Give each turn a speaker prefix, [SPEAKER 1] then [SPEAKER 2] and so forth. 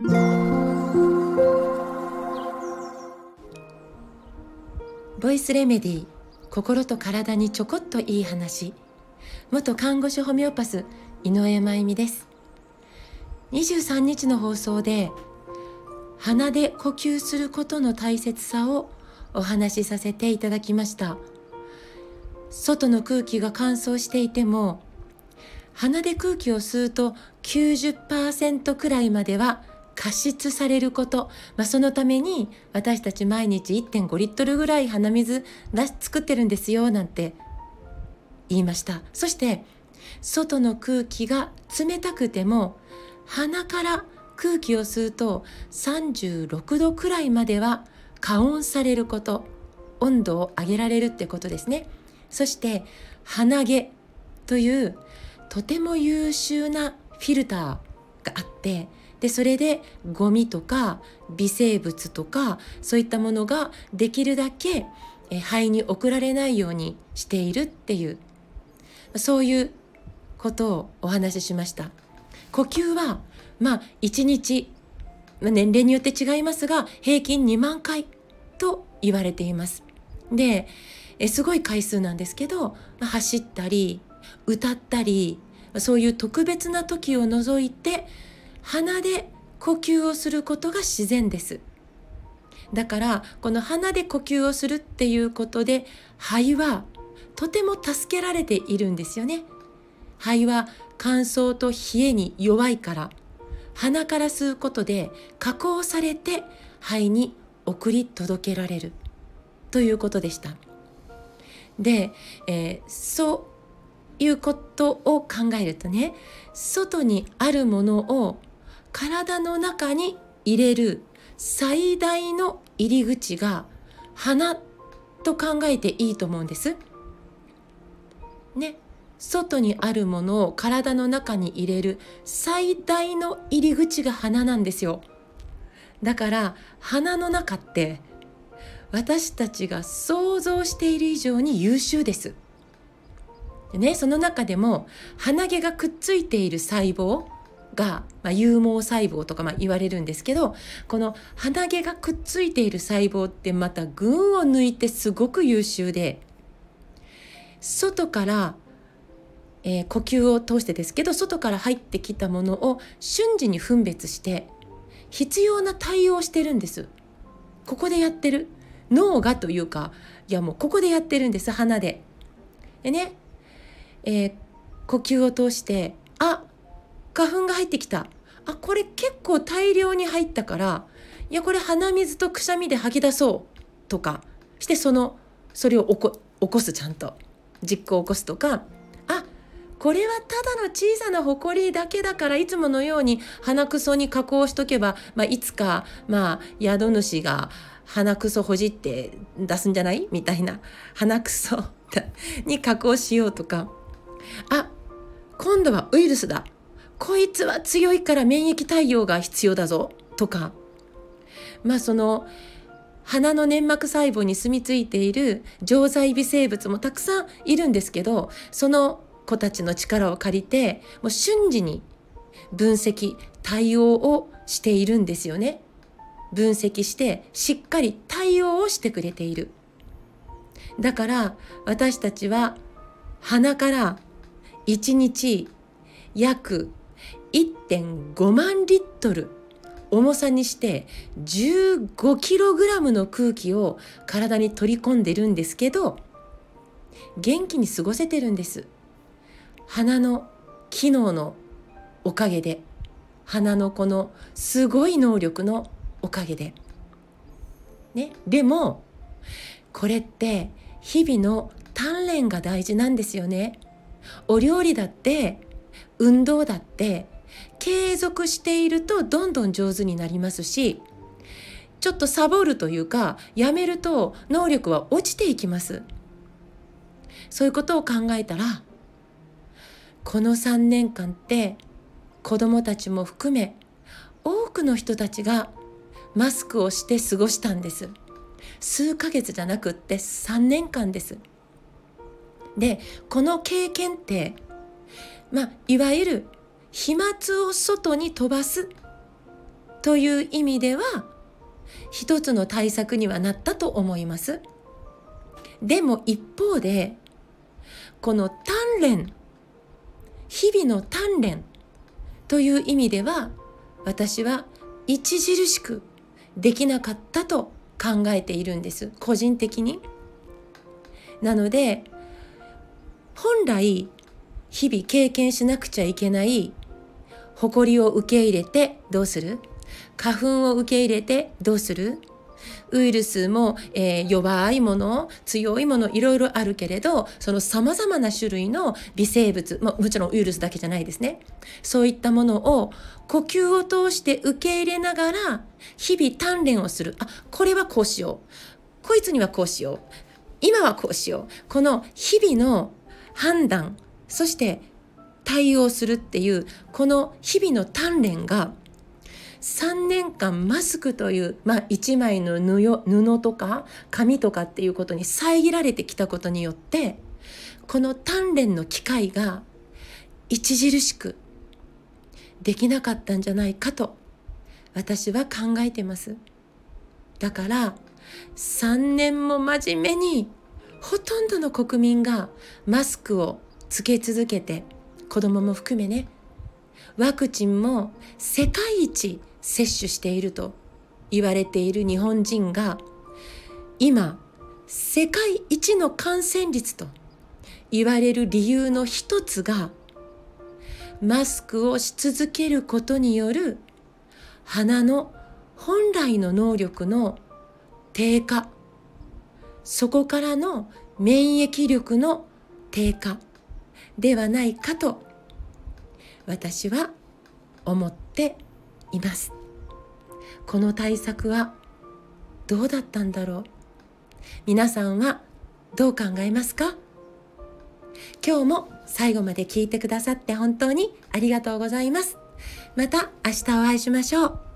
[SPEAKER 1] ボイスレメディ心と体にちょこっといい話。元看護師ホメオパス井上真由美です。23日の放送で鼻で呼吸することの大切さをお話しさせていただきました。外の空気が乾燥していても鼻で空気を吸うと90%くらいまでは加湿されること、まあ、そのために私たち毎日1.5リットルぐらい鼻水出し作ってるんですよなんて言いました。そして外の空気が冷たくても鼻から空気を吸うと36度くらいまでは加温されること温度を上げられるってことですね。そして鼻毛というとても優秀なフィルターがあってでそれでゴミとか微生物とかそういったものができるだけ肺に送られないようにしているっていうそういうことをお話ししました。呼吸はまあ1日年齢によって違いますが平均2万回と言われています。ですごい回数なんですけど、まあ、走ったり歌ったりそういう特別な時を除いて鼻で呼吸をすることが自然です。だからこの鼻で呼吸をするっていうことで肺はとても助けられているんですよね。肺は乾燥と冷えに弱いから鼻から吸うことで加工されて肺に送り届けられる。ということでした。で、えー、そういうことを考えるとね外にあるものを体の中に入れる最大の入り口が鼻と考えていいと思うんです。ね、外にあるものを体の中に入れる最大の入り口が鼻なんですよ。だから鼻の中って私たちが想像している以上に優秀です。でね、その中でも鼻毛がくっついている細胞が、まあ、有毛細胞とかまあ言われるんですけどこの鼻毛がくっついている細胞ってまた群を抜いてすごく優秀で外から、えー、呼吸を通してですけど外から入ってきたものを瞬時に分別して必要な対応をしてるんです。ここでやってる脳がというかいやもうここでやってるんです鼻で。でね、えー、呼吸を通してあ花粉が入ってきた。あこれ結構大量に入ったからいやこれ鼻水とくしゃみで吐き出そうとかしてそのそれを起こ起こすちゃんと。実行を起こすとか。あこれはただの小さなほこりだけだからいつものように鼻くそに加工しとけば、まあ、いつか、まあ、宿主が鼻くそほじって出すんじゃない？みたいな。鼻くそ に加工しようとか。あ今度はウイルスだ。こいつは強いから免疫対応が必要だぞとかまあその鼻の粘膜細胞に住み着いている常在微生物もたくさんいるんですけどその子たちの力を借りてもう瞬時に分析対応をしているんですよね。分析してしっかり対応をしてくれている。だから私たちは鼻から1日約1.5万リットル。重さにして15キログラムの空気を体に取り込んでるんですけど元気に過ごせてるんです。鼻の機能のおかげで鼻のこのすごい能力のおかげで。ねでもこれって日々の鍛錬が大事なんですよね。お料理だって運動だって継続しているとどんどん上手になりますしちょっとサボるというかやめると能力は落ちていきます。そういうことを考えたらこの3年間って子どもたちも含め多くの人たちがマスクをして過ごしたんです。数ヶ月じゃなくって3年間です。でこの経験ってまあいわゆる飛沫を外に飛ばすという意味では一つの対策にはなったと思います。でも一方でこの鍛錬日々の鍛錬という意味では私は著しくできなかったと考えているんです個人的に。なので本来日々経験しなくちゃいけない誇りを受け入れてどうする？花粉を受け入れてどうする？ウイルスも、えー、弱いもの強いものいろいろあるけれどそのさまざまな種類の微生物、まあ、もちろんウイルスだけじゃないですね。そういったものを呼吸を通して受け入れながら日々鍛錬をする。あこれはこうしよう。こいつにはこうしよう。今はこうしよう。この日々の判断そして対応するっていうこの日々の鍛錬が3年間マスクという、まあ、1枚の布布とか紙とかっていうことに遮られてきたことによってこの鍛錬の機会が著しくできなかったんじゃないかと私は考えてます。だから3年も真面目にほとんどの国民がマスクをつけ続けて子供も含めね。ワクチンも世界一接種していると言われている日本人が今世界一の感染率と言われる理由の一つがマスクをし続けることによる鼻の本来の能力の低下そこからの免疫力の低下ではないかと私は思っています。この対策はどうだったんだろう。皆さんはどう考えますか？今日も最後まで聞いてくださって本当にありがとうございます。また明日お会いしましょう。